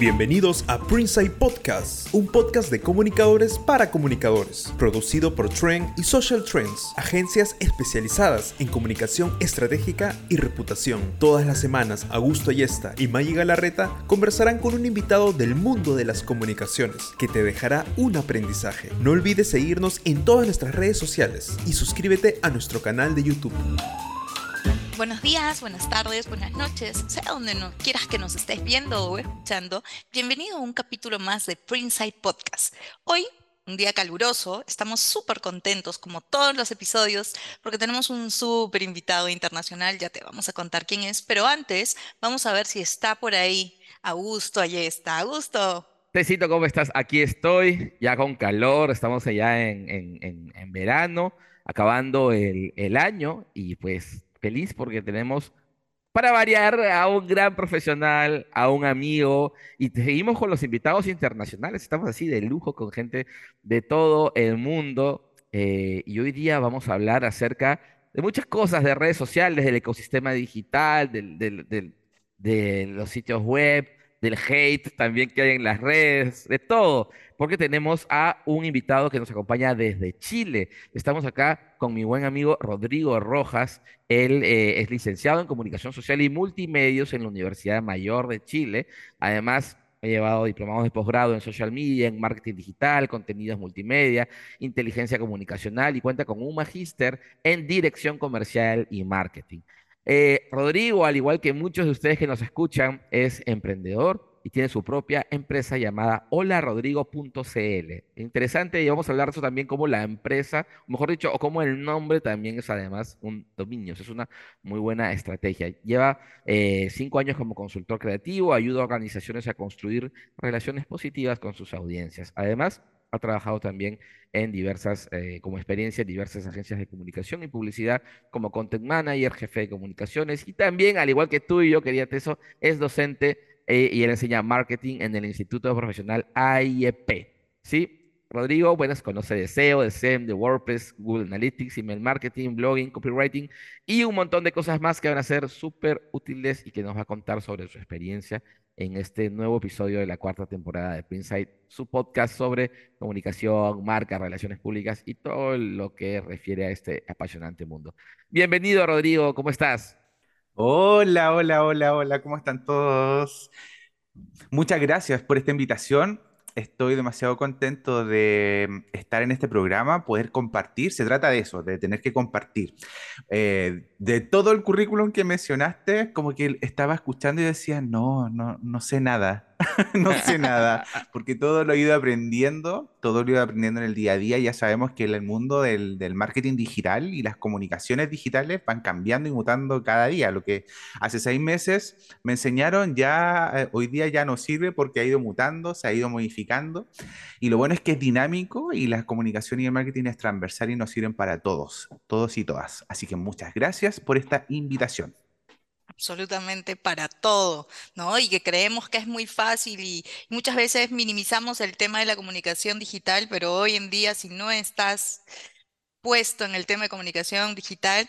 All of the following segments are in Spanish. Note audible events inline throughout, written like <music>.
Bienvenidos a Printside Podcast, un podcast de comunicadores para comunicadores, producido por Trend y Social Trends, agencias especializadas en comunicación estratégica y reputación. Todas las semanas, Augusto Ayesta y Maggie Galarreta conversarán con un invitado del mundo de las comunicaciones que te dejará un aprendizaje. No olvides seguirnos en todas nuestras redes sociales y suscríbete a nuestro canal de YouTube. Buenos días, buenas tardes, buenas noches, sea donde no quieras que nos estés viendo o escuchando. Bienvenido a un capítulo más de Printside Podcast. Hoy, un día caluroso, estamos súper contentos, como todos los episodios, porque tenemos un súper invitado internacional, ya te vamos a contar quién es, pero antes vamos a ver si está por ahí. Augusto, allí está. Augusto. Tecito, ¿cómo estás? Aquí estoy, ya con calor, estamos allá en, en, en, verano, acabando el, el año y pues feliz porque tenemos para variar a un gran profesional, a un amigo, y seguimos con los invitados internacionales. Estamos así de lujo con gente de todo el mundo. Eh, y hoy día vamos a hablar acerca de muchas cosas de redes sociales, del ecosistema digital, de los sitios web, del hate también que hay en las redes, de todo, porque tenemos a un invitado que nos acompaña desde Chile. Estamos acá con mi buen amigo Rodrigo Rojas. Él eh, es licenciado en Comunicación Social y Multimedios en la Universidad Mayor de Chile. Además, ha llevado diplomados de posgrado en social media, en marketing digital, contenidos multimedia, inteligencia comunicacional y cuenta con un magíster en dirección comercial y marketing. Eh, Rodrigo, al igual que muchos de ustedes que nos escuchan, es emprendedor y tiene su propia empresa llamada holarodrigo.cl. Interesante, y vamos a hablar de eso también como la empresa, mejor dicho, o como el nombre también es además un dominio. es una muy buena estrategia. Lleva eh, cinco años como consultor creativo, ayuda a organizaciones a construir relaciones positivas con sus audiencias. Además, ha trabajado también en diversas, eh, como experiencia en diversas agencias de comunicación y publicidad, como content manager, jefe de comunicaciones, y también, al igual que tú y yo, quería eso, es docente eh, y él enseña marketing en el Instituto Profesional AIEP. ¿Sí? Rodrigo, bueno, conoce de SEO, de SEM, de WordPress, Google Analytics, email marketing, blogging, copywriting y un montón de cosas más que van a ser súper útiles y que nos va a contar sobre su experiencia en este nuevo episodio de la cuarta temporada de Printsight, su podcast sobre comunicación, marca, relaciones públicas y todo lo que refiere a este apasionante mundo. Bienvenido, Rodrigo, ¿cómo estás? Hola, hola, hola, hola, ¿cómo están todos? Muchas gracias por esta invitación estoy demasiado contento de mm, estar en este programa, poder compartir. Se trata de eso, de tener que compartir. Eh, de todo el currículum que mencionaste, como que estaba escuchando y decía, no, no, no sé nada. <laughs> no sé nada, porque todo lo he ido aprendiendo, todo lo he ido aprendiendo en el día a día. Ya sabemos que el mundo del, marketing digital y las comunicaciones digitales van cambiando y mutando cada día. Lo que hace seis meses me enseñaron ya, eh, hoy día ya no sirve porque ha ido mutando, se ha ido modificando. Y lo bueno es que es dinámico y la comunicación y el marketing es transversal y nos sirven para todos, todos y todas. Así que muchas gracias por esta invitación absolutamente para todo, ¿no? Y que creemos que es muy fácil y muchas veces minimizamos el tema de la comunicación digital, pero hoy en día si no estás puesto en el tema de comunicación digital,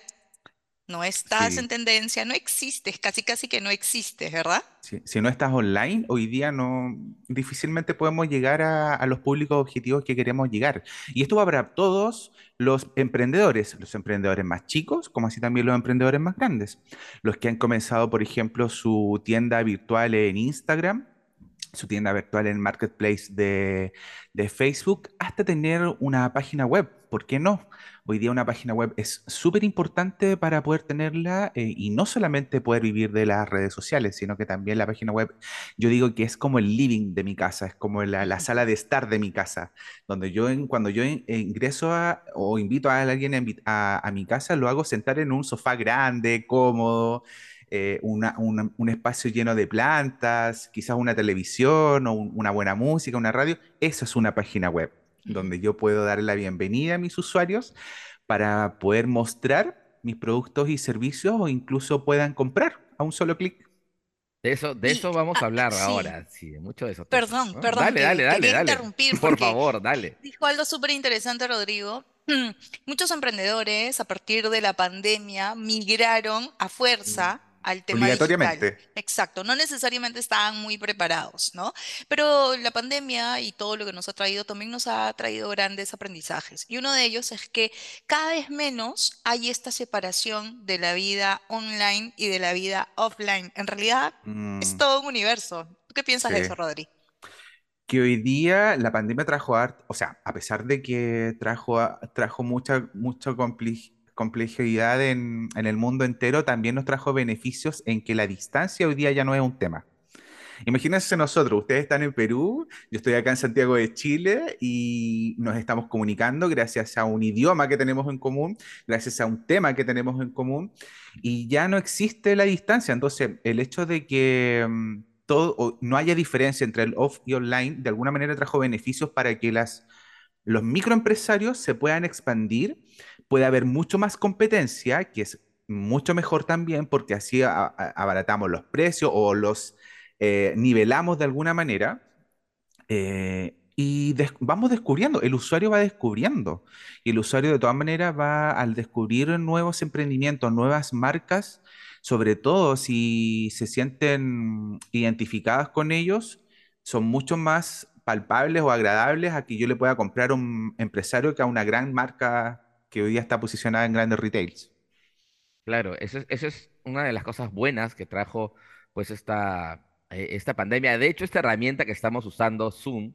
no estás en tendencia, no existes, casi casi que no existes, ¿verdad? Si no estás online, hoy día no difícilmente podemos llegar a, los públicos objetivos que queremos llegar. Y esto va para todos los emprendedores, los emprendedores más chicos, como así también los emprendedores más grandes. Los que han comenzado, por ejemplo, su tienda virtual en Instagram, su tienda virtual en Marketplace de, de Facebook, hasta tener una página web. ¿Por qué no? Hoy día una página web es súper importante para poder tenerla eh, y no solamente poder vivir de las redes sociales, sino que también la página web, yo digo que es como el living de mi casa, es como la, sala de estar de mi casa, donde yo cuando yo ingreso o invito a alguien a, mi casa, lo hago sentar en un sofá grande, cómodo. Eh, un espacio lleno de plantas, quizás una televisión o una buena música, una radio, eso es una página web donde yo puedo dar la bienvenida a mis usuarios para poder mostrar mis productos y servicios o incluso puedan comprar a un solo clic. De eso, de eso vamos a hablar ahora, sí, mucho de eso. Perdón, perdón. Dale, dale, dale, dale. interrumpir. Por favor, dale. Dijo algo súper interesante, Rodrigo. <clears throat> Muchos emprendedores a partir de la pandemia migraron a fuerza al tema digital. Obligatoriamente. Exacto, no necesariamente estaban muy preparados, ¿no? Pero la pandemia y todo lo que nos ha traído también nos ha traído grandes aprendizajes. Y uno de ellos es que cada vez menos hay esta separación de la vida online y de la vida offline. En realidad es Mm, todo un universo. ¿Tú qué piensas de eso, Rodri? que hoy día la pandemia trajo art, o sea, a pesar de que trajo, trajo mucha, mucha compli- complejidad en, en el mundo entero, también nos trajo beneficios en que la distancia hoy día ya no es un tema. Imagínense nosotros, ustedes están en Perú, yo estoy acá en Santiago de Chile y nos estamos comunicando gracias a un idioma que tenemos en común, gracias a un tema que tenemos en común y ya no existe la distancia. Entonces, el hecho de que mm, todo, no haya diferencia entre el off y online, de alguna manera trajo beneficios para que las, los microempresarios se puedan expandir, puede haber mucho más competencia, que es mucho mejor también porque así abaratamos los precios o los eh, nivelamos de alguna manera eh, y vamos descubriendo, el usuario va descubriendo y el usuario de todas maneras va al descubrir nuevos emprendimientos, nuevas marcas, sobre todo si se sienten identificadas con ellos, son mucho más palpables o agradables a que yo le pueda comprar a un empresario que a una gran marca que hoy día está posicionada en grandes retails. Claro, eso es, una de las cosas buenas que trajo pues esta, eh, esta pandemia. De hecho, esta herramienta que estamos usando, Zoom,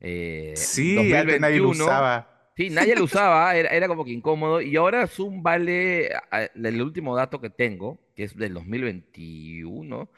eh, Sí, antes nadie lo 2021, usaba. sí, nadie lo <laughs> usaba, era, era como que incómodo. Y ahora Zoom vale, el último dato que tengo, que es del 2021,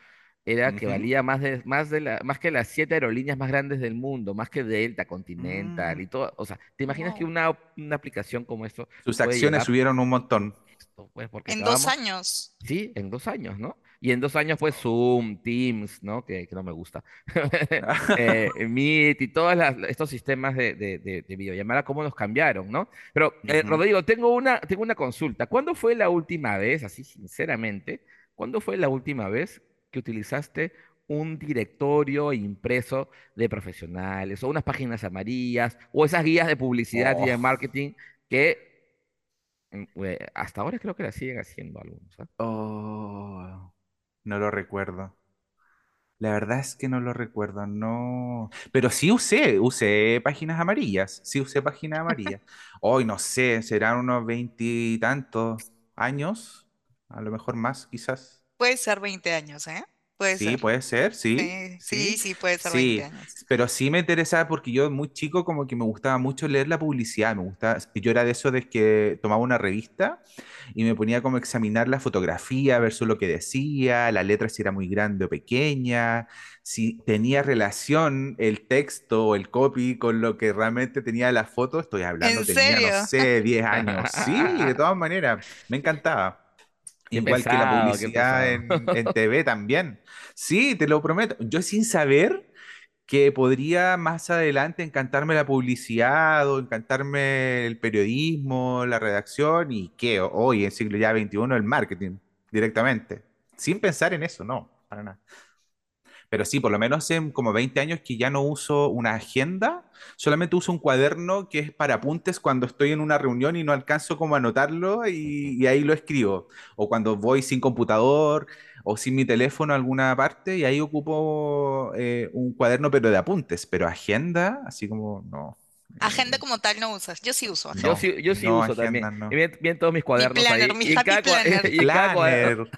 era que valía más de, más de la, más que las siete aerolíneas más grandes del mundo, más que Delta, Continental Mm, y todo. O sea, ¿te imaginas que una, una aplicación como esto sus acciones llegar? subieron un montón. Esto, pues, porque En dos años. Sí, en dos años, ¿no? Y en dos años, pues, Zoom, Teams, ¿no? Que, que no me gusta. <laughs> Eh, <laughs> Meet y todos estos sistemas de, de, de- de videollamada, cómo nos cambiaron, ¿no? Pero, eh. Rodrigo, tengo una, tengo una consulta. ¿Cuándo fue la última vez, así sinceramente, cuándo fue la última vez que utilizaste un directorio impreso de profesionales o unas páginas amarillas o esas guías de publicidad y de Oh, marketing que mm, eh, hasta ahora creo que las siguen haciendo algunos, oh, no lo recuerdo. La verdad es que no lo recuerdo, no. Pero sí usé, usé páginas amarillas, sí usé páginas amarillas. <laughs> Hoy no sé, serán unos veintitantos años, a lo mejor más, quizás. Puede ser 20 años, ¿eh? Puede Sí, ser. puede ser, sí, Sí, sí, sí, sí, puede ser 20 sí, años. pero sí me interesaba porque yo muy chico como que me gustaba mucho leer la publicidad, me gustaba, yo era de esos de que tomaba una revista y me ponía como a examinar la fotografía, ver solo lo que decía, la letra si era muy grande o pequeña, si tenía relación el texto o el copy con lo que realmente tenía la foto, estoy hablando, ¿En tenía, no serio? sé, 10 años, <laughs> sí, de todas maneras, me encantaba. Qué Igual que la publicidad en, en <laughs> TV también. Sí, te lo prometo. Yo sin saber que podría más adelante encantarme la publicidad o encantarme el periodismo, la redacción y que hoy en siglo ya XXI el marketing directamente. Sin pensar en eso, no, para nada. Pero sí, por lo menos hace como 20 años que ya no uso una agenda, solamente uso un cuaderno que es para apuntes cuando estoy en una reunión y no alcanzo como a anotarlo y, y ahí lo escribo. O cuando voy sin computador o sin mi teléfono a alguna parte y ahí ocupo eh, un cuaderno pero de apuntes, pero agenda, así como no. Agenda eh, como tal no usas. Yo sí uso Yo agenda. no, sí, yo sí no, uso también. agenda Y no. bien, bien todos mis Mi cuadernos planner, ahí. mi Y cada, <laughs> planner. y cada cuaderno, Planner,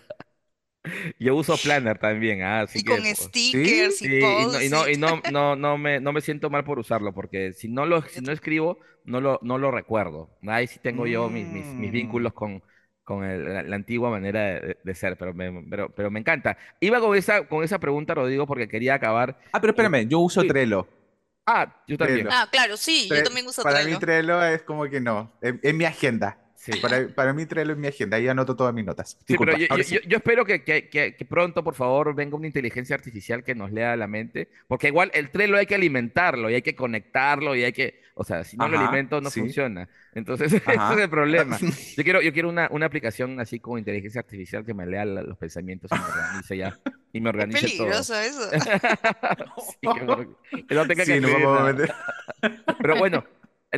<laughs> yo uso planner también, ah, así Y con que pues, stickers ¿sí? y sí, y no, y no, y no, <laughs> no, no me, no me siento mal por usarlo, porque si no lo, si no escribo, no lo, no lo recuerdo. Ahí sí tengo yo mis, mis, mis Mm. vínculos con, con el- la, la antigua manera de, de ser, pero me, pero, pero me encanta. Iba con esa, con esa pregunta, Rodrigo, porque quería acabar. Ah, pero espérame, yo uso Sí. Trello. Ah, yo también. Trello. Ah, claro, sí, yo Tre- también uso para mí Trello. Trello es como que no, es, es mi agenda. Sí. Para, para mí Trello es mi agenda, ahí anoto todas mis notas. Sí, pero Disculpa, yo, yo- sí. yo- yo espero que, que- que- que pronto, por favor, venga una inteligencia artificial que nos lea la mente, porque igual el Trello hay que alimentarlo y hay que conectarlo y hay que, o sea, si no lo Ajá, alimento no sí. funciona. Entonces, <laughs> ese es el problema. <laughs> Yo quiero, yo quiero una, una aplicación así con inteligencia artificial que me lea la- los pensamientos y me organice ya, y me Es organice todo. peligroso eso. <laughs> Sí, que, me- que no tenga que no escribir vamos a nada. meter. Pero bueno,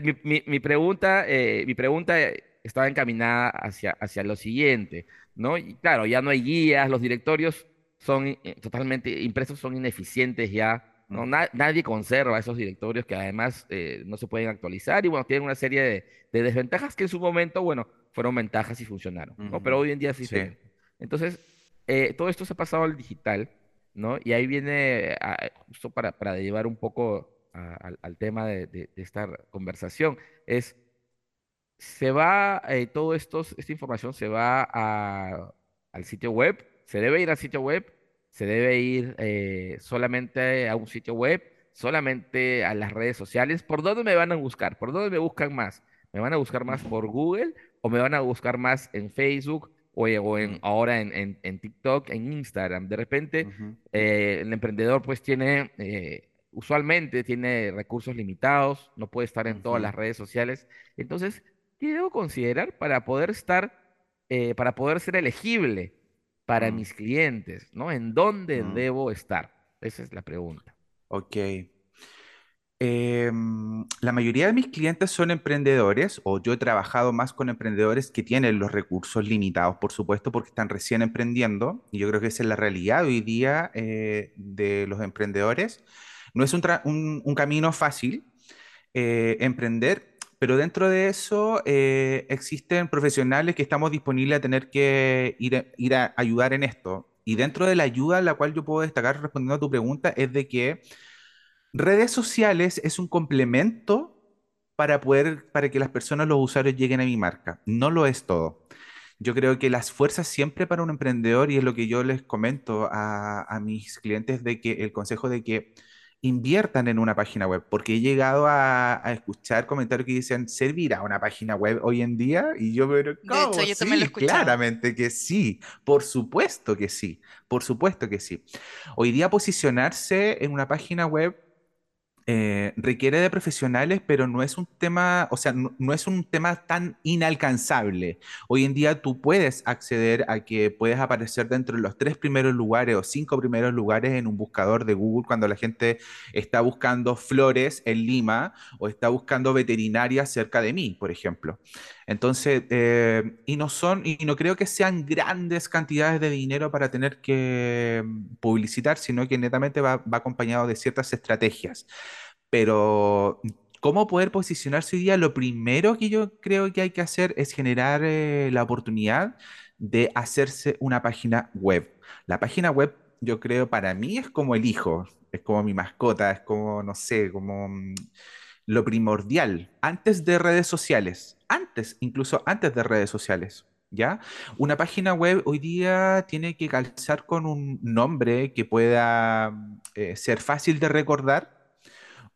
mi, mi- mi pregunta, eh, mi pregunta eh, estaba encaminada hacia, hacia lo siguiente. ¿no? Y claro, ya no hay guías, los directorios son eh, totalmente impresos, son ineficientes ya, ¿no? Na- nadie conserva esos directorios que además eh, no se pueden actualizar y bueno, tienen una serie de, de desventajas que en su momento, bueno, fueron ventajas y funcionaron, ¿no? Pero hoy en día es Sí. diferente. Entonces, eh, todo esto se ha pasado al digital, ¿no? Y ahí viene, a- justo para, para llevar un poco a- al, al tema de, de- de esta conversación, es, se va, eh, todo esto, esta información se va a- al sitio web, se debe ir al sitio web, se debe ir eh, solamente a un sitio web, solamente a las redes sociales. ¿Por dónde me van a buscar? ¿Por dónde me buscan más? ¿Me van a buscar más por Google o me van a buscar más en Facebook o, eh, o en, ahora en, en- en TikTok, en Instagram? De repente, eh, el emprendedor pues tiene, eh, usualmente tiene recursos limitados, no puede estar en todas las redes sociales. Entonces, ¿qué debo considerar para poder estar, eh, para poder ser elegible para Mm. mis clientes, ¿no? ¿En dónde Mm. debo estar? Esa es la pregunta. Ok. Em, la mayoría de mis clientes son emprendedores, o yo he trabajado más con emprendedores que tienen los recursos limitados, por supuesto, porque están recién emprendiendo. Y yo creo que esa es la realidad hoy día eh, de los emprendedores. No es un, tra- un- un camino fácil eh, emprender, pero dentro de eso eh, existen profesionales que estamos disponibles a tener que ir, a- ayudar en esto. Y dentro de la ayuda, la cual yo puedo destacar respondiendo a tu pregunta, es de que Redes sociales es un complemento para poder, para que las personas, los usuarios lleguen a mi marca. No lo es todo. Yo creo que las fuerzas siempre para un emprendedor, y es lo que yo les comento a, a mis clientes, de que el consejo de que inviertan en una página web, porque he llegado a, a escuchar comentarios que dicen, ¿servirá una página web hoy en día? Y yo, pero De hecho, ¿cómo? también lo he claramente que sí, por supuesto que sí, por supuesto que sí. Hoy día posicionarse en una página web eh, requiere de profesionales, pero no es un tema, o sea, no, no es un tema tan inalcanzable. Hoy en día tú puedes acceder a que puedes aparecer dentro de los tres primeros lugares o cinco primeros lugares en un buscador de Google cuando la gente está buscando flores en Lima o está buscando veterinaria cerca de mí, por ejemplo. Entonces, eh, y no son, y no creo que sean grandes cantidades de dinero para tener que mm, publicitar, sino que netamente va, va acompañado de ciertas estrategias. Pero, ¿cómo poder posicionarse hoy día? Lo primero que yo creo que hay que hacer es generar eh, la oportunidad de hacerse una página web. La página web, yo creo, para mí es como el hijo, es como mi mascota, es como, no sé, como mm, lo primordial, antes de redes sociales, antes, incluso antes de redes sociales. ¿Ya? Una página web hoy día tiene que calzar con un nombre que pueda eh, ser fácil de recordar,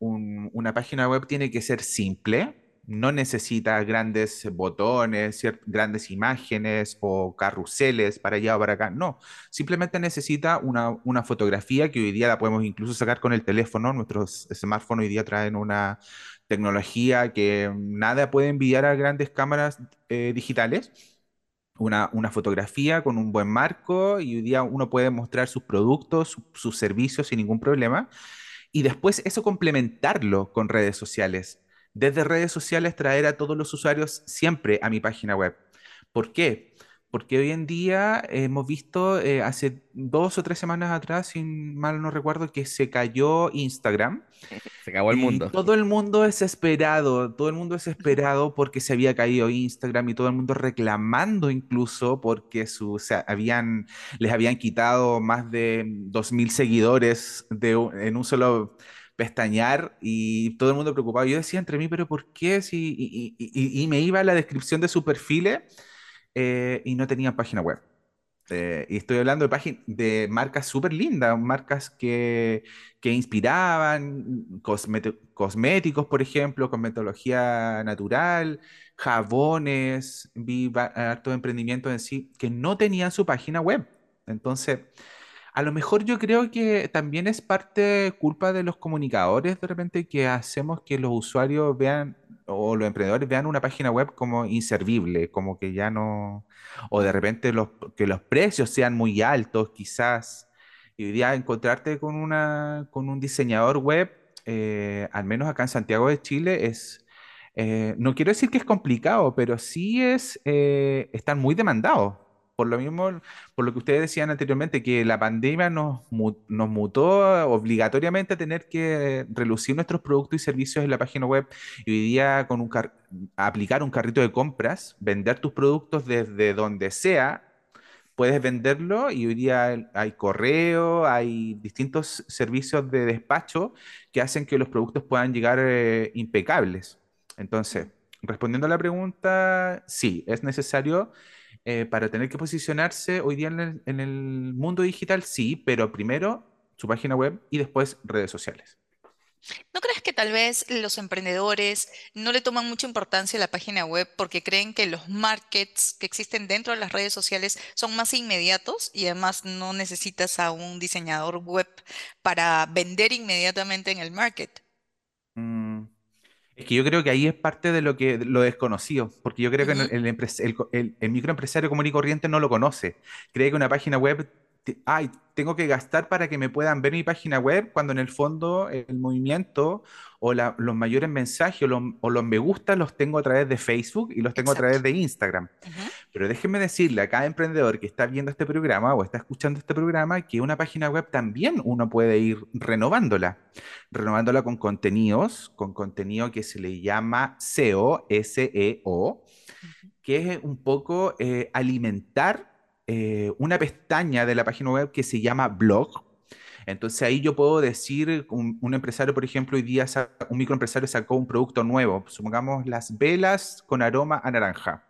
un- una página web tiene que ser simple, no necesita grandes botones, grandes imágenes o carruseles para allá o para acá. No, simplemente necesita una, fotografía que hoy día la podemos incluso sacar con el teléfono. Nuestros smartphones hoy día traen una tecnología que nada puede enviar a grandes cámaras eh, digitales. Una, fotografía con un buen marco y hoy día uno puede mostrar sus productos, su- sus servicios sin ningún problema y después eso complementarlo con redes sociales. Desde redes sociales traer a todos los usuarios siempre a mi página web. ¿Por qué? Porque hoy en día hemos visto eh, hace dos o tres semanas atrás, si mal no recuerdo, que se cayó Instagram <laughs> Se acabó el mundo. todo el mundo desesperado, todo el mundo desesperado porque se había caído Instagram y todo el mundo reclamando incluso porque su, o sea, habían, les habían quitado más de 2.000 seguidores de, en un solo pestañear y todo el mundo preocupado. Yo decía entre mí, pero ¿por qué? Si, y, y- y- y me iba a la descripción de su perfil eh, y no tenían página web. Eh, y estoy hablando de, págin- de marcas súper lindas, marcas que, que inspiraban, cosméticos, por ejemplo, cosmetología natural, jabones, vi va- harto emprendimiento en sí, que no tenían su página web. Entonces, a lo mejor yo creo que también es parte culpa de los comunicadores de repente que hacemos que los usuarios vean o los emprendedores vean una página web como inservible, como que ya no, o de repente los, que los precios sean muy altos quizás. Y hoy encontrarte con una, con un diseñador web, eh, al menos acá en Santiago de Chile, es, eh, no quiero decir que es complicado, pero sí es, eh, están muy demandados. Por lo mismo, por lo que ustedes decían anteriormente, que la pandemia nos, nos mutó obligatoriamente a tener que relucir nuestros productos y servicios en la página web y hoy día con un aplicar un carrito de compras, vender tus productos desde donde sea, puedes venderlo y hoy día hay correo, hay distintos servicios de despacho que hacen que los productos puedan llegar eh, impecables. Entonces, respondiendo a la pregunta, sí, es necesario eh, para tener que posicionarse hoy día en el, mundo digital, sí, pero primero su página web y después redes sociales. ¿No crees que tal vez los emprendedores no le toman mucha importancia a la página web porque creen que los markets que existen dentro de las redes sociales son más inmediatos y además no necesitas a un diseñador web para vender inmediatamente en el market? Mm, es que yo creo que ahí es parte de lo que lo desconocido, porque yo creo que el, el, microempresario común y corriente no lo conoce. Cree que una página web, ay, tengo que gastar para que me puedan ver mi página web, cuando en el fondo el movimiento o los mayores mensajes o los, me gusta los tengo a través de Facebook y los tengo a través de Instagram. Pero déjenme decirle a cada emprendedor que está viendo este programa o está escuchando este programa que una página web también uno puede ir renovándola, renovándola con contenidos, con contenido que se le llama SEO, S-E-O, que es un poco eh, alimentar eh, una pestaña de la página web que se llama blog. Entonces ahí yo puedo decir, un, empresario, por ejemplo, hoy día un microempresario sacó un producto nuevo, supongamos las velas con aroma a naranja.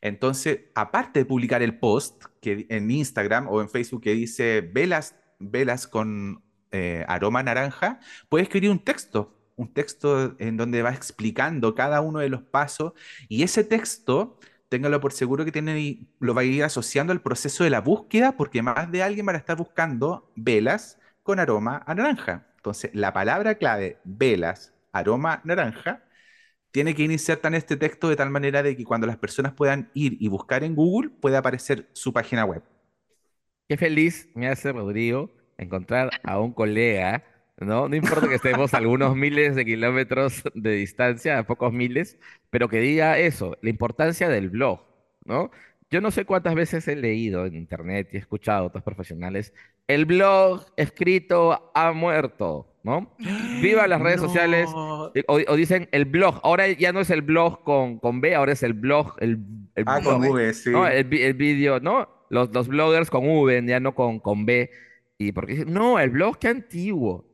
Entonces, aparte de publicar el post que en Instagram o en Facebook que dice velas, velas con eh, aroma naranja, puede escribir un texto, un texto en donde va explicando cada uno de los pasos y ese texto téngalo por seguro que tiene, lo va a ir asociando al proceso de la búsqueda, porque más de alguien va a estar buscando velas con aroma a naranja. Entonces, la palabra clave, velas, aroma naranja, tiene que insertar en este texto de tal manera de que cuando las personas puedan ir y buscar en Google, pueda aparecer su página web. Qué feliz me hace Rodrigo encontrar a un colega ¿no? No importa que estemos a algunos <laughs> miles de kilómetros de distancia, a pocos miles, pero que diga eso, la importancia del blog, ¿no? Yo no sé cuántas veces he leído en internet y he escuchado a otros profesionales, el blog escrito ha muerto, ¿no? Viva las redes sociales, <gasps> o, dicen el blog, ahora ya no es el blog con, con B, ahora es el blog, el, el ah, con V, sí. ¿no? El, el vídeo, ¿no? Los, los bloggers con V, ya no con, con B. Y porque dicen, no, el blog qué antiguo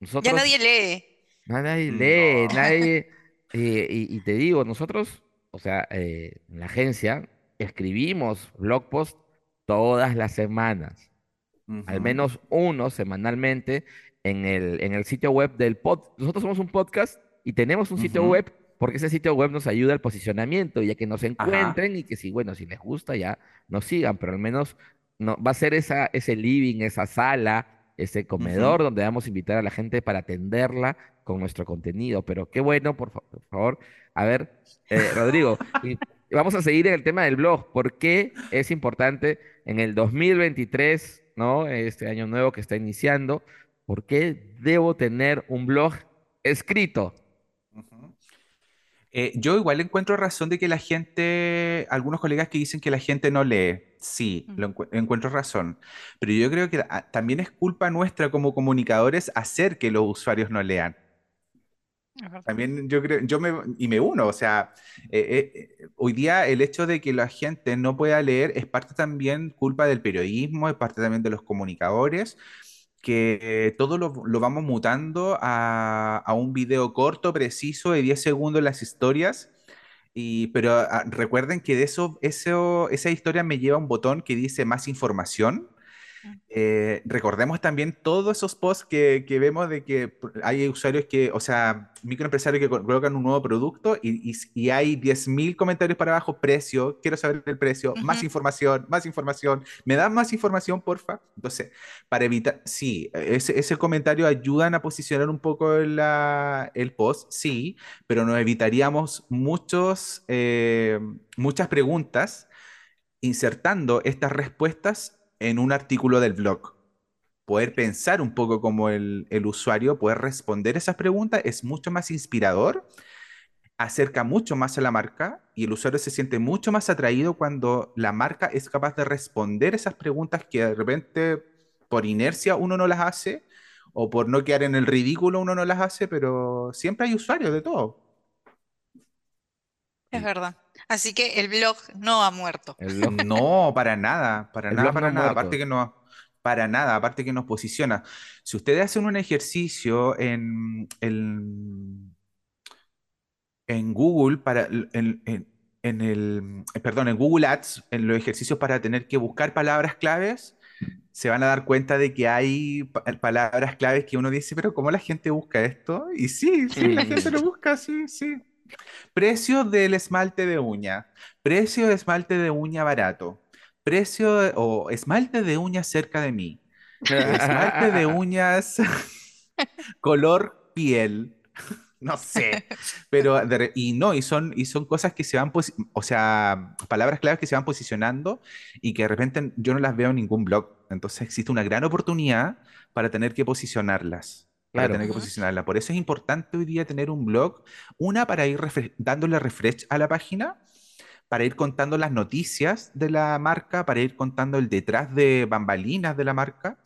ya nadie lee. Nadie lee, nadie... Eh, y, te digo, nosotros, o sea, eh, en la agencia escribimos blog post todas las semanas, al menos uno semanalmente en el, en el sitio web del pod. Nosotros somos un podcast y tenemos un sitio web porque ese sitio web nos ayuda al posicionamiento, ya que nos encuentren y que si, bueno, si les gusta ya nos sigan, pero al menos no, va a ser esa, ese living, esa sala ese comedor donde vamos a invitar a la gente para atenderla con nuestro contenido. Pero qué bueno, por, favor. A ver, eh, Rodrigo, <laughs> vamos a seguir en el tema del blog. ¿Por qué es importante en el 2023, ¿no? Este año nuevo que está iniciando, ¿por qué debo tener un blog escrito? Eh, yo igual encuentro razón de que la gente, algunos colegas que dicen que la gente no lee, sí, lo encuentro razón, pero yo creo que ah, también es culpa nuestra como comunicadores hacer que los usuarios no lean. También yo creo, yo me, y me uno, o sea, eh, eh, hoy día el hecho de que la gente no pueda leer es parte también culpa del periodismo, es parte también de los comunicadores, que todo lo, vamos mutando a, un video corto, preciso, de 10 segundos las historias. Y, pero ah, recuerden que de eso, eso, esa historia me lleva a un botón que dice más información eh, recordemos también todos esos posts que, que, vemos de que hay usuarios que, o sea, microempresarios que colocan un nuevo producto y, y, hay 10.000 comentarios para abajo, precio, quiero saber el precio, más información, más información, ¿me dan más información, porfa? Entonces, para evitar, sí, ese, ese comentario ayudan a posicionar un poco la, el post, sí, pero nos evitaríamos muchos, eh, muchas preguntas insertando estas respuestas en un artículo del blog. Poder pensar un poco como el, usuario, poder responder esas preguntas es mucho más inspirador acerca mucho más a la marca y el usuario se siente mucho más atraído cuando la marca es capaz de responder esas preguntas que de repente por inercia uno no las hace o por no quedar en el ridículo uno no las hace, pero siempre hay usuarios de todo. Es verdad. Así que el blog no ha muerto. <laughs> No, para nada, para nada, para nada. Aparte que no, para nada, aparte que nos posiciona. Si ustedes hacen un ejercicio en, en, en Google para en, en, el, perdón, en Google Ads, en los ejercicios para tener que buscar palabras claves, se van a dar cuenta de que hay palabras claves que uno dice, pero ¿cómo la gente busca esto? Y sí, sí, la gente lo busca, sí, sí. Precio del esmalte de uña. Precio de esmalte de uña barato. Precio o esmalte de uñas cerca de mí. Esmalte de <laughs> uñas <laughs> color piel. No sé, pero y no, y son, y son cosas que se van, o sea, palabras claves que se van posicionando y que de repente yo no las veo en ningún blog. Entonces existe una gran oportunidad para tener que posicionarlas para tener que posicionarla. Por eso es importante hoy día tener un blog, una para ir dándole refresh a la página, para ir contando las noticias de la marca, para ir contando el detrás de bambalinas de la marca,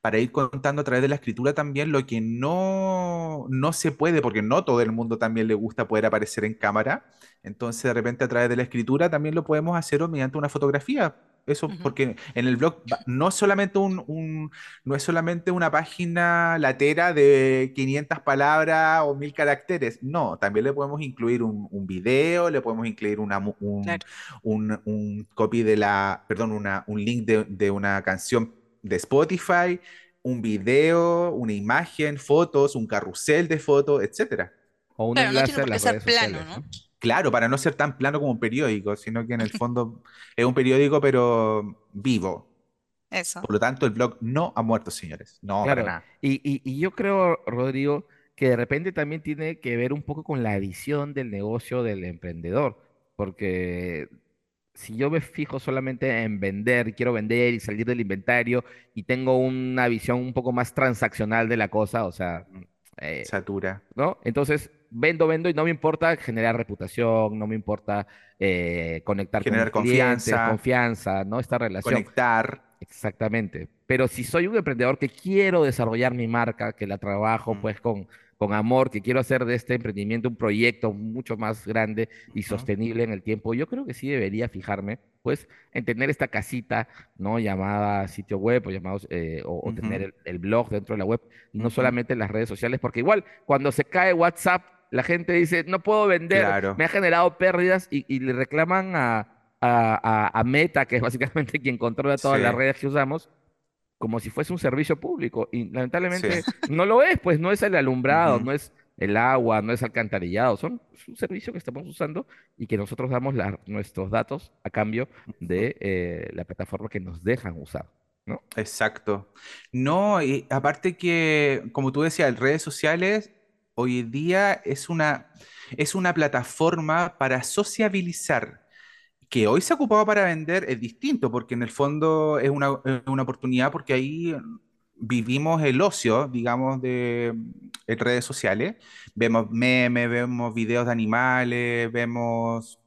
para ir contando a través de la escritura también lo que no, no se puede, porque no todo el mundo también le gusta poder aparecer en cámara. Entonces, de repente, a través de la escritura también lo podemos hacer mediante una fotografía eso, porque en el blog no es solamente un, no es solamente una página latera de 500 palabras o 1000 caracteres, no, también le podemos incluir un, un video, le podemos incluir una, un, un, copy de la, perdón, una, un link de, de una canción de Spotify, un video, una imagen, fotos, un carrusel de fotos, etcétera. O un enlace a las redes plano, ¿no? Claro, para no ser tan plano como un periódico, sino que en el fondo <laughs> es un periódico, pero vivo. Eso. Por lo tanto, el blog no ha muerto, señores. No, claro. nada. Y, y, yo creo, Rodrigo, que de repente también tiene que ver un poco con la visión del negocio del emprendedor, porque si yo me fijo solamente en vender, quiero vender y salir del inventario y tengo una visión un poco más transaccional de la cosa, o sea, eh, satura. ¿No? Entonces, vendo, vendo y no me importa generar reputación, no me importa eh, conectar generar con confianza, confianza, ¿no? Esta relación. Conectar. Exactamente. Pero si soy un emprendedor que quiero desarrollar mi marca, que la trabajo pues con, con amor, que quiero hacer de este emprendimiento un proyecto mucho más grande y sostenible en el tiempo, yo creo que sí debería fijarme, pues, en tener esta casita, ¿no? Llamada sitio web o llamados, eh, o, tener el, blog dentro de la web, no solamente en las redes sociales, porque igual cuando se cae WhatsApp, la gente dice, no puedo vender, me ha generado pérdidas y, le reclaman a, Meta, que es básicamente <laughs> quien controla todas las redes que usamos, como si fuese un servicio público. Y lamentablemente no lo es, pues no es el alumbrado, no es el agua, no es alcantarillado, son, es un servicio que estamos usando y que nosotros damos nuestros datos a cambio de eh, la plataforma que nos dejan usar. ¿No? Exacto. No, y aparte que, como tú decías, redes sociales hoy día es una, es una plataforma para sociabilizar, que hoy se ha ocupado para vender, es distinto, porque en el fondo es una, oportunidad, porque ahí vivimos el ocio, digamos, de, redes sociales. Vemos memes, vemos videos de animales, vemos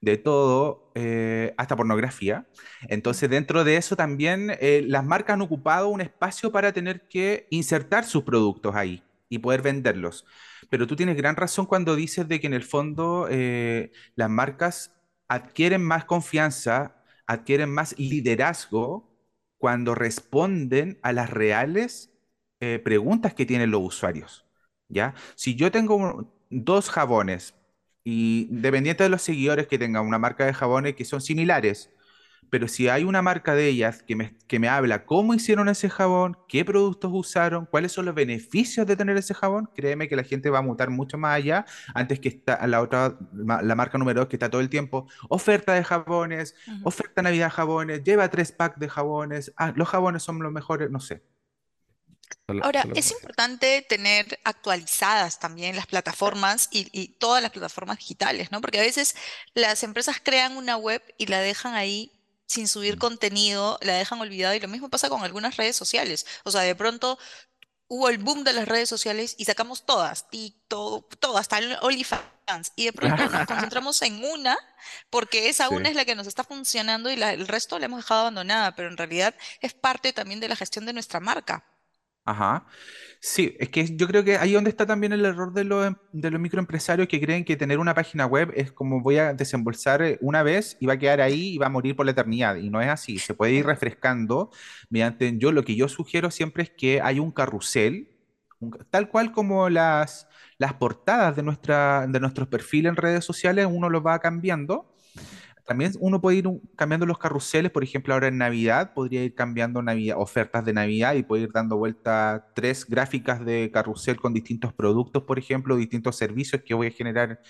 de todo, eh, hasta pornografía. Entonces, dentro de eso también eh, las marcas han ocupado un espacio para tener que insertar sus productos ahí y poder venderlos. Pero tú tienes gran razón cuando dices de que en el fondo eh, las marcas adquieren más confianza, adquieren más liderazgo cuando responden a las reales eh, preguntas que tienen los usuarios. ¿ya? Si yo tengo dos jabones y dependiente de los seguidores que tenga una marca de jabones que son similares, pero si hay una marca de ellas que me, que me habla cómo hicieron ese jabón, qué productos usaron, cuáles son los beneficios de tener ese jabón, créeme que la gente va a mutar mucho más allá antes que está la otra, la marca número dos que está todo el tiempo, oferta de jabones, oferta Navidad jabones, lleva tres packs de jabones, ah, los jabones son los mejores, no sé. Ahora, es importante tener actualizadas también las plataformas y, y, todas las plataformas digitales, ¿no? Porque a veces las empresas crean una web y la dejan ahí sin subir contenido, la dejan olvidada y lo mismo pasa con algunas redes sociales. O sea, de pronto hubo el boom de las redes sociales y sacamos todas, TikTok, todo, hasta OnlyFans. Y de pronto nos <laughs> concentramos en una, porque esa una es la que nos está funcionando y la- el resto la hemos dejado abandonada, pero en realidad es parte también de la gestión de nuestra marca. Ajá. Sí, es que yo creo que ahí donde está también el error de los, em- de los microempresarios que creen que tener una página web es como voy a desembolsar eh, una vez y va a quedar ahí y va a morir por la eternidad. Y no es así. Se puede ir refrescando mediante. Yo lo que yo sugiero siempre es que hay un carrusel, un tal cual como las, las portadas de, nuestra, de nuestros perfiles en redes sociales, uno los va cambiando. También uno puede ir cambiando los carruseles, por ejemplo, ahora en Navidad podría ir cambiando ofertas de Navidad y puede ir dando vuelta tres gráficas de carrusel con distintos productos, por ejemplo, distintos servicios que voy a generar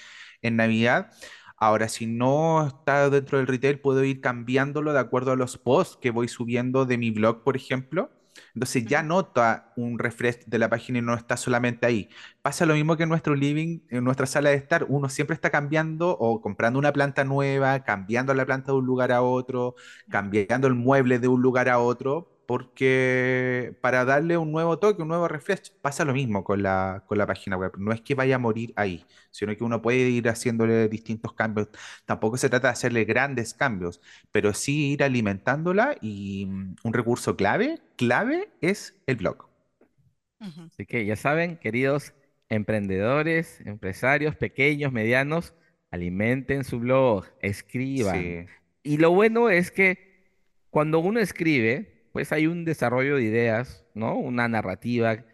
en Navidad. Ahora, si no está dentro del retail, puedo ir cambiándolo de acuerdo a los posts que voy subiendo de mi blog, por ejemplo. Entonces ya nota un refresh de la página y no está solamente ahí. Pasa lo mismo que en nuestro living, en nuestra sala de estar. Uno siempre está cambiando o comprando una planta nueva, cambiando la planta de un lugar a otro, cambiando el mueble de un lugar a otro, porque para darle un nuevo toque, un nuevo refresh, pasa lo mismo con la, con la página web. No es que vaya a morir ahí, sino que uno puede ir haciéndole distintos cambios. Tampoco se trata de hacerle grandes cambios, pero sí ir alimentándola y mm, un recurso clave, clave es el blog. Así que ya saben, queridos emprendedores, empresarios, pequeños, medianos, alimenten su blog, escriban. Sí. Y lo bueno es que cuando uno escribe, pues hay un desarrollo de ideas, ¿no? Una narrativa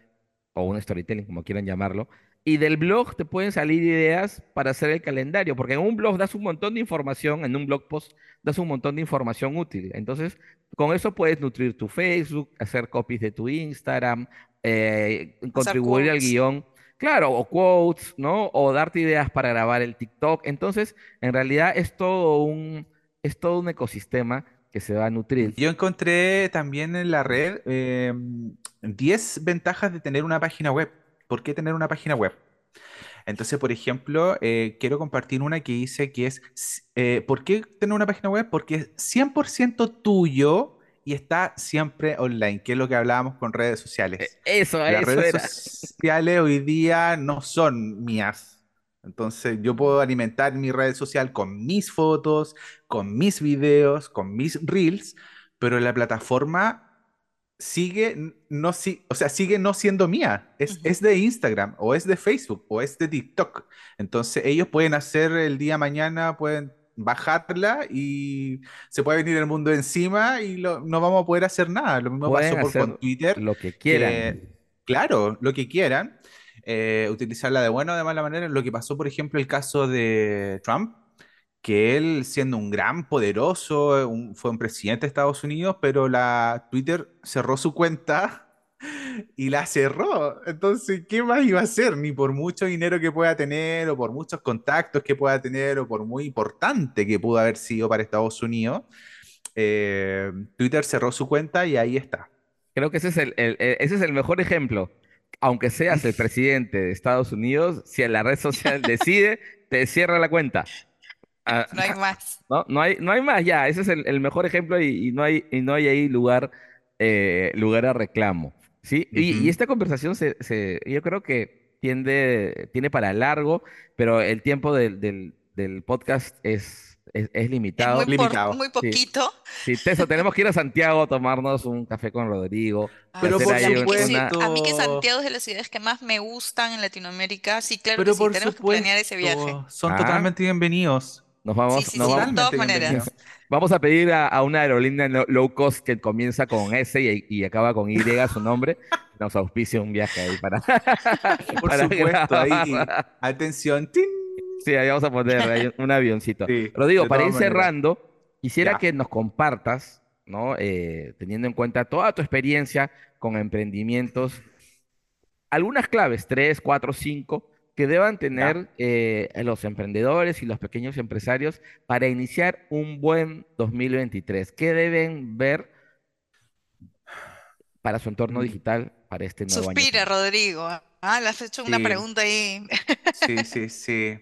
o un storytelling, como quieran llamarlo. Y del blog te pueden salir ideas para hacer el calendario, porque en un blog das un montón de información, en un blog post das un montón de información útil. Entonces, con eso puedes nutrir tu Facebook, hacer copies de tu Instagram, eh, contribuir al guion, claro, o quotes, ¿no? O darte ideas para grabar el TikTok. Entonces, en realidad es todo un, es todo un ecosistema que se va a nutrir. Yo encontré también en la red eh, 10 ventajas de tener una página web. ¿Por qué tener una página web? Entonces, por ejemplo, eh, quiero compartir una que dice que es, eh, ¿por qué tener una página web? Porque es 100% tuyo y está siempre online, que es lo que hablábamos con redes sociales. Eso, Las eso redes era. sociales hoy día no son mías. Entonces yo puedo alimentar mi red social con mis fotos, con mis videos, con mis reels, pero la plataforma sigue no si, o sea, sigue no siendo mía. Es, es de Instagram o es de Facebook o es de TikTok. Entonces ellos pueden hacer el día mañana, pueden bajarla y se puede venir el mundo encima y lo- no vamos a poder hacer nada. Lo mismo Pueden pasó por, con Twitter lo que quieran. claro, lo que quieran, eh, utilizarla de buena o de mala manera. Lo que pasó, por ejemplo, el caso de Trump, que él, siendo un gran poderoso, fue un presidente de Estados Unidos, pero la Twitter cerró su cuenta <laughs> y la cerró. Entonces, ¿qué más iba a hacer? Ni por mucho dinero que pueda tener, o por muchos contactos que pueda tener, o por muy importante que pudo haber sido para Estados Unidos, eh, Twitter cerró su cuenta y ahí está. Creo que ese es el- ese es el mejor ejemplo. Aunque seas el presidente de Estados Unidos, si la red social <laughs> decide, te cierra la cuenta. Ah, No hay más. no, no hay, no hay más ya. Ese es el, el mejor ejemplo y, y no hay, y no hay ahí lugar, eh, lugar a reclamo. ¿sí? Y, esta conversación se, se- yo creo que tiende, tiene para largo, pero el tiempo del, del, del podcast es, es, es Es limitado. muy, por- Limitado. muy Sí. poquito. Sí, Teso, tenemos que ir a Santiago a tomarnos un café con Rodrigo. Ay, Pero hacer por sí, a mí que sí- una- a mí que supuesto. Santiago es de las ciudades que más me gustan en Latinoamérica. Sí, claro Pero que sí, por tenemos que planear ese viaje. supuesto, son Ah. totalmente bienvenidos. Nos vamos, Sí, sí, nos sí, vamos, de todas maneras. vamos a pedir a, a una aerolínea low cost que comienza con S y, y acaba con Y su nombre. Nos auspicia un viaje ahí para, <laughs> Por para supuesto, ahí, atención. ¡tin! Sí, ahí vamos a poner ahí <laughs> un avioncito. Sí, Rodrigo, para ir cerrando, quisiera Ya. que nos compartas, ¿no? Eh, teniendo en cuenta toda tu experiencia con emprendimientos, algunas claves, tres, cuatro, cinco, que deban tener eh, los emprendedores y los pequeños empresarios para iniciar un buen 2023. ¿Qué deben ver para su entorno Mm. digital para este nuevo año? Suspira, Rodrigo. Ah, le has hecho una pregunta ahí. Sí, sí, <laughs> sí.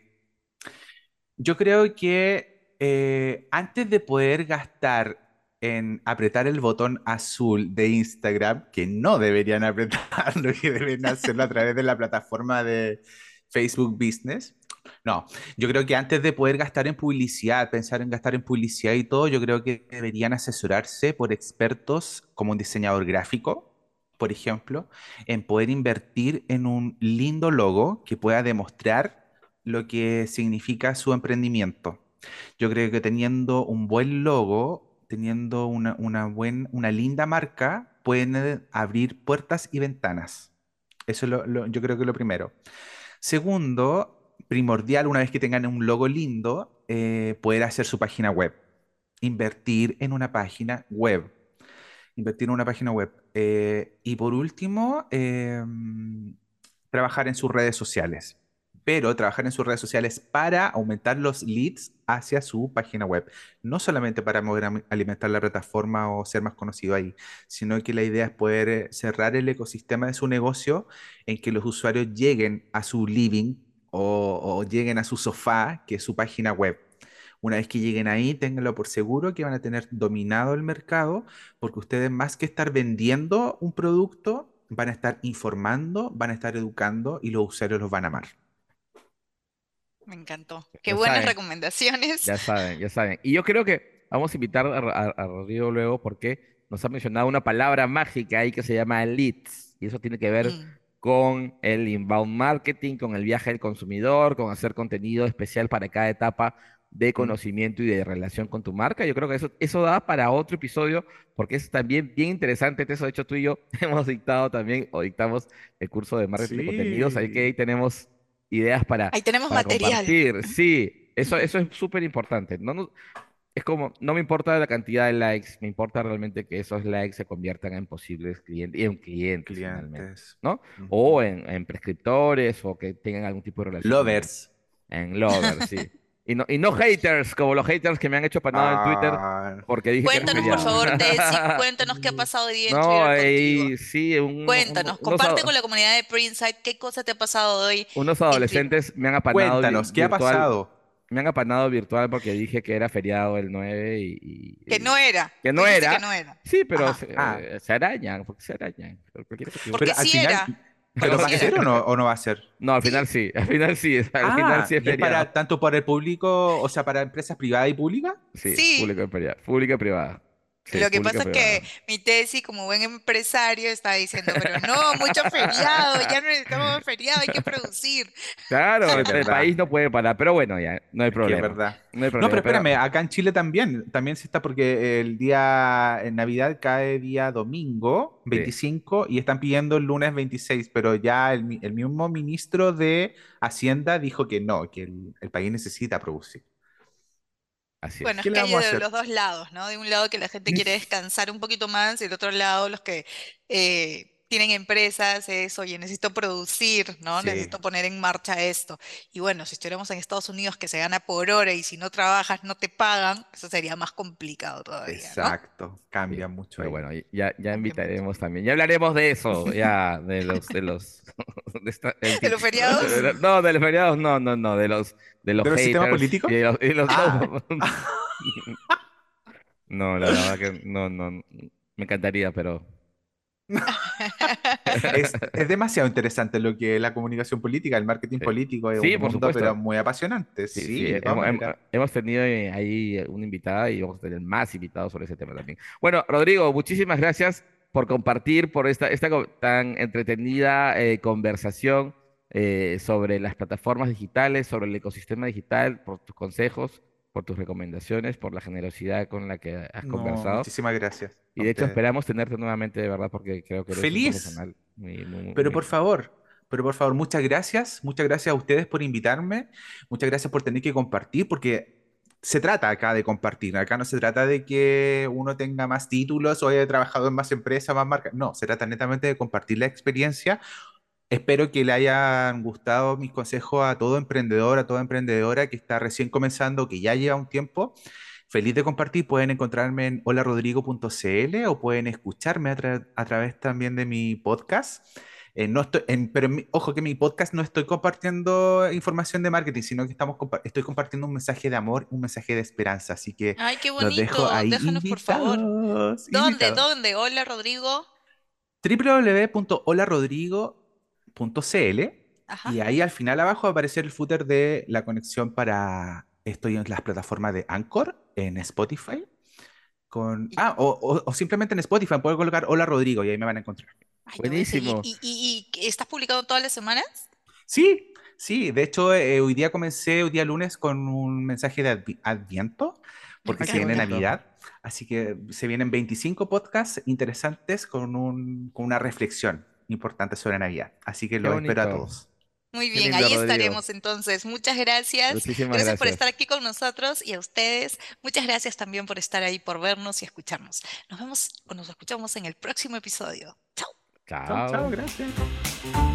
Yo creo que eh, antes de poder gastar en apretar el botón azul de Instagram, que no deberían <laughs> apretarlo, que deben hacerlo a través de la plataforma de Facebook Business. No, yo creo que antes de poder gastar en publicidad, pensar en gastar en publicidad y todo, yo creo que deberían asesorarse por expertos como un diseñador gráfico, por ejemplo, en poder invertir en un lindo logo que pueda demostrar lo que significa su emprendimiento. Yo creo que teniendo un buen logo, teniendo una, una, una linda marca, pueden abrir puertas y ventanas. Eso es lo, lo, yo creo que es lo primero. Segundo, primordial, una vez que tengan un logo lindo, eh, poder hacer su página web. Invertir en una página web. Invertir en una página web. Eh, y por último, eh, trabajar en sus redes sociales pero trabajar en sus redes sociales para aumentar los leads hacia su página web. No solamente para alimentar la plataforma o ser más conocido ahí, sino que la idea es poder eh, cerrar el ecosistema de su negocio en que los usuarios lleguen a su living o, o lleguen a su sofá, que es su página web. Una vez que lleguen ahí, ténganlo por seguro que van a tener dominado el mercado, porque ustedes más que estar vendiendo un producto, van a estar informando, van a estar educando y los usuarios los van a amar. Me encantó. Qué buenas recomendaciones. Ya saben, ya saben. Y yo creo que vamos a invitar a, Rodrigo luego porque nos ha mencionado una palabra mágica ahí que se llama leads. Y eso tiene que ver mm. con el inbound marketing, con el viaje del consumidor, con hacer contenido especial para cada etapa de mm. conocimiento y de relación con tu marca. Yo creo que eso, eso da para otro episodio porque es también bien interesante. Eso, de hecho, tú y yo <laughs> hemos dictado también o dictamos el curso de marketing de contenidos. Ahí que ahí tenemos ideas para, Ahí tenemos material. compartir. Sí, eso, eso es súper importante. No, es como, no me importa la cantidad de likes, me importa realmente que esos likes se conviertan en posibles clientes, y en clientes, clientes. ¿no? O en, en, prescriptores, o que tengan algún tipo de relación. Lovers. En lovers, sí. Y no, y no haters, como los haters que me han hecho panado en Twitter, ah. porque dije Cuéntanos, que por favor, Desi, <laughs> cuéntanos qué ha pasado hoy día en no, Twitter Sí, un, Cuéntanos, comparte con la comunidad de Printside qué cosa te ha pasado hoy. Unos adolescentes me han apanado Cuéntanos, ¿qué ha pasado? Me han apanado virtual porque dije que era feriado el 9 y... que no era. Que no era. Que no era. Sí, pero se, ah. se, arañan, porque se arañan. Porque sí era. ¿Pero va a ser o no, o no va a ser? No, al final sí, al final sí, al ah, final sí es, ¿es para tanto para el público, o sea, para empresas privadas y públicas? Sí, sí. Pública, y pública y privada. Lo que pasa es que mi tesis, como buen empresario, está diciendo, pero no, mucho feriado, ya no necesitamos <laughs> feriado, hay que producir. Claro, <laughs> el, país no puede parar, pero bueno, ya, no hay problema. Es verdad. No, hay problema, no, pero espérame, acá en Chile también, también se está porque el día, en Navidad cae día domingo 25 y están pidiendo el lunes 26, pero ya el, mismo ministro de Hacienda dijo que no, que el país necesita producir bueno, es que hay de los dos lados, ¿no? De un lado que la gente quiere <laughs> descansar un poquito más y del otro lado los que eh, tienen empresas, eso, oye, necesito producir, ¿no? Necesito poner en marcha esto. Y bueno, si estuviéramos en Estados Unidos que se gana por hora y si no trabajas no te pagan, eso sería más complicado todavía. Exacto, cambia mucho. Pero bueno, ya, ya invitaremos también, ya hablaremos de eso, ya, de los, de los, <laughs> de, los feriados. no, de los feriados, no, no, no, de los, de los, ¿De político? Ah. <laughs> no, la verdad que no, no, me encantaría, pero es, demasiado interesante lo que es la comunicación política, el marketing político, es un mundo, pero muy apasionante. Sí, hemos, tenido ahí una invitada y vamos a tener más invitados sobre ese tema también. Bueno, Rodrigo, muchísimas gracias por compartir, por esta, esta tan entretenida eh, conversación eh, sobre las plataformas digitales, sobre el ecosistema digital, por tus consejos por tus recomendaciones, por la generosidad con la que has conversado. Muchísimas gracias. Y de hecho esperamos tenerte nuevamente, de verdad, porque creo que eres Feliz. pero por favor, pero por favor, muchas gracias. Muchas gracias a ustedes por invitarme. Muchas gracias por tener que compartir, porque se trata acá de compartir. Acá no se trata de que uno tenga más títulos o haya trabajado en más empresas, más marcas. No, se trata netamente de compartir la experiencia Espero que le hayan gustado mis consejos a todo emprendedor, a toda emprendedora que está recién comenzando, que ya lleva un tiempo. Feliz de compartir. Pueden encontrarme en holarodrigo.cl o pueden escucharme a, través también de mi podcast. Eh, no estoy, en- pero mi- ojo que en mi podcast no estoy compartiendo información de marketing, sino que estamos compa- estoy compartiendo un mensaje de amor, un mensaje de esperanza. Así que Ay, qué los dejo bonito. ahí Déjanos, por favor. invitados, ¿Dónde? ¿Dónde? Hola, Rodrigo. www.holarodrigo.cl y ahí al final abajo va a aparecer el footer de la conexión para, estoy en las plataformas de Anchor, en Spotify, con, ah, o, o- o simplemente en Spotify, puedo colocar Hola Rodrigo y ahí me van a encontrar. Ay. Buenísimo. ¿Y, y, y estás publicando todas las semanas? Sí, sí, de hecho eh, hoy día comencé, hoy día lunes, con un mensaje de advi- Adviento, porque se viene. Navidad, así que se vienen 25 podcasts interesantes con, un, con una reflexión importante sobre Navidad, así que Qué los espero a todos. Muy Qué bien, lindo, ahí Rodrigo. estaremos entonces. Muchas gracias. Muchísimas Gracias por gracias. estar aquí con nosotros y a ustedes. Muchas gracias también por estar ahí, por vernos y escucharnos. Nos vemos o nos escuchamos en el próximo episodio. Chao. Chao, chao, Chao. gracias.